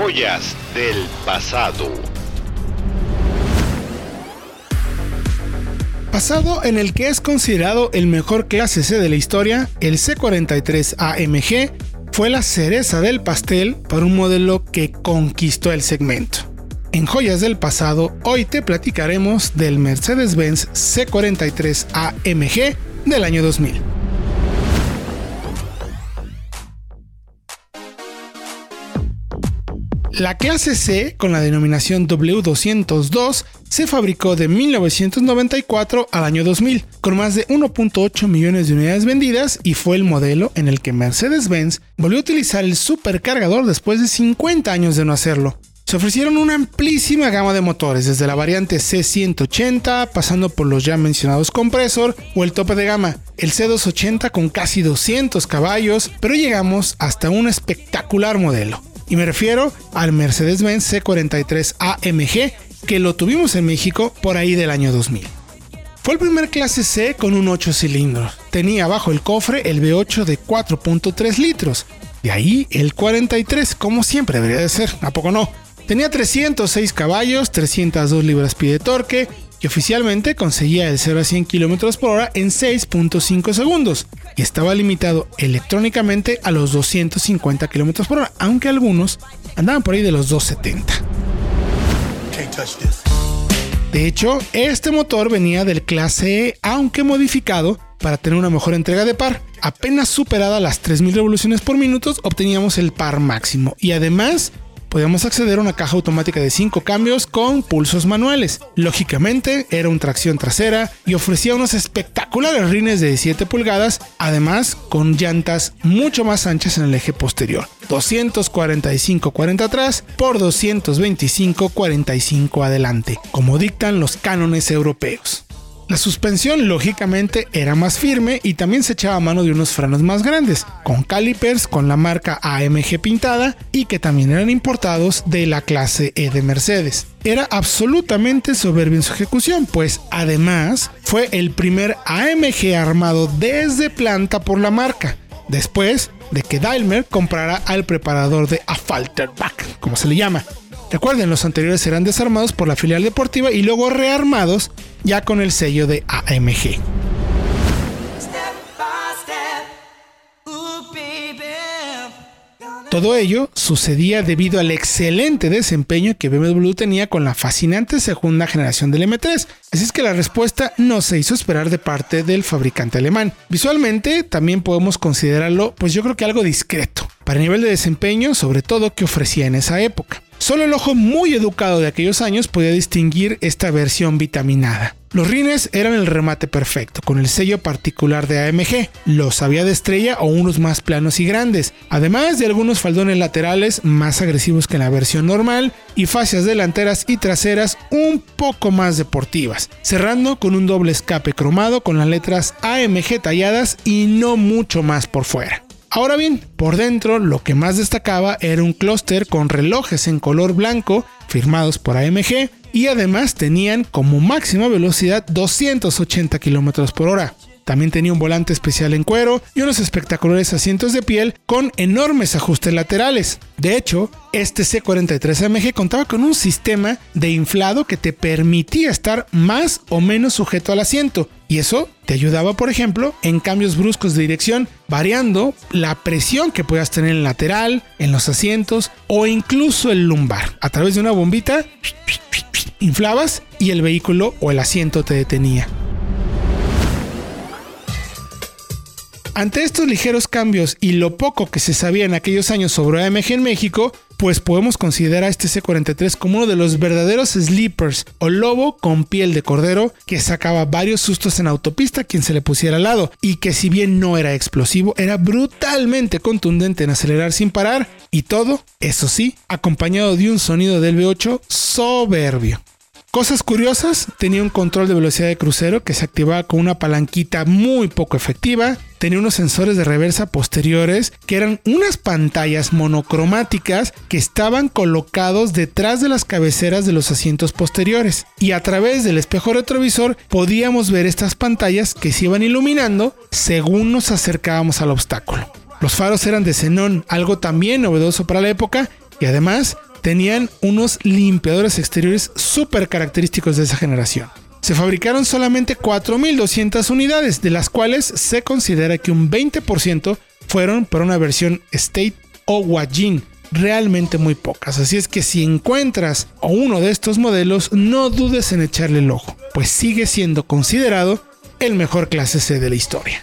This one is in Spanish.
Joyas del pasado. Pasado en el que es considerado el mejor clase C de la historia, el C43 AMG fue la cereza del pastel para un modelo que conquistó el segmento. En Joyas del Pasado, hoy te platicaremos del Mercedes-Benz C43 AMG del año 2000. La clase C, con la denominación W202, se fabricó de 1994 al año 2000, con más de 1.8 millones de unidades vendidas y fue el modelo en el que Mercedes-Benz volvió a utilizar el supercargador después de 50 años de no hacerlo. Se ofrecieron una amplísima gama de motores, desde la variante C180, pasando por los ya mencionados compresor o el tope de gama, el C280 con casi 200 caballos, pero llegamos hasta un espectacular modelo, y me refiero al Mercedes-Benz C43 AMG, que lo tuvimos en México por ahí del año 2000. Fue el primer clase C con un 8 cilindros. Tenía bajo el cofre el V8 de 4.3 litros. De ahí el 43, como siempre debería de ser, ¿a poco no? Tenía 306 caballos, 302 libras-pie de torque, y oficialmente conseguía el 0 a 100 km por hora en 6.5 segundos y estaba limitado electrónicamente a los 250 km por hora, aunque algunos andaban por ahí de los 270. De hecho, este motor venía del clase E, aunque modificado para tener una mejor entrega de par. Apenas superada las 3000 revoluciones por minuto, obteníamos el par máximo y además podíamos acceder a una caja automática de 5 cambios con pulsos manuales. Lógicamente, era un tracción trasera y ofrecía unos espectaculares rines de 7 pulgadas, además con llantas mucho más anchas en el eje posterior. 245-40 atrás por 225-45 adelante, como dictan los cánones europeos. La suspensión lógicamente era más firme y también se echaba a mano de unos frenos más grandes, con calipers con la marca AMG pintada y que también eran importados de la clase E de Mercedes. Era absolutamente soberbio en su ejecución, pues además fue el primer AMG armado desde planta por la marca, después de que Daimler comprara al preparador de Affalterbach, como se le llama, Recuerden, los anteriores eran desarmados por la filial deportiva y luego rearmados ya con el sello de AMG. Todo ello sucedía debido al excelente desempeño que BMW tenía con la fascinante segunda generación del M3, así es que la respuesta no se hizo esperar de parte del fabricante alemán. Visualmente también podemos considerarlo, pues yo creo que algo discreto, para el nivel de desempeño sobre todo que ofrecía en esa época. Solo el ojo muy educado de aquellos años podía distinguir esta versión vitaminada. Los rines eran el remate perfecto, con el sello particular de AMG, los había de estrella o unos más planos y grandes, además de algunos faldones laterales más agresivos que en la versión normal y fascias delanteras y traseras un poco más deportivas, cerrando con un doble escape cromado con las letras AMG talladas y no mucho más por fuera. Ahora bien, por dentro lo que más destacaba era un clúster con relojes en color blanco firmados por AMG y además tenían como máxima velocidad 280 km por hora. También tenía un volante especial en cuero y unos espectaculares asientos de piel con enormes ajustes laterales. De hecho, este C43 AMG contaba con un sistema de inflado que te permitía estar más o menos sujeto al asiento. Y eso te ayudaba, por ejemplo, en cambios bruscos de dirección, variando la presión que puedas tener en el lateral, en los asientos o incluso el lumbar. A través de una bombita, inflabas y el vehículo o el asiento te detenía. Ante estos ligeros cambios y lo poco que se sabía en aquellos años sobre AMG en México, pues podemos considerar a este C43 como uno de los verdaderos sleepers o lobo con piel de cordero que sacaba varios sustos en autopista quien se le pusiera al lado y que si bien no era explosivo, era brutalmente contundente en acelerar sin parar y todo, eso sí, acompañado de un sonido del V8 soberbio. Cosas curiosas, tenía un control de velocidad de crucero que se activaba con una palanquita muy poco efectiva, tenía unos sensores de reversa posteriores que eran unas pantallas monocromáticas que estaban colocados detrás de las cabeceras de los asientos posteriores y a través del espejo retrovisor podíamos ver estas pantallas que se iban iluminando según nos acercábamos al obstáculo. Los faros eran de xenón, algo también novedoso para la época y además tenían unos limpiadores exteriores súper característicos de esa generación. Se fabricaron solamente 4.200 unidades, de las cuales se considera que un 20% fueron para una versión State o Wajin, realmente muy pocas. Así es que si encuentras uno de estos modelos, no dudes en echarle el ojo, pues sigue siendo considerado el mejor clase C de la historia.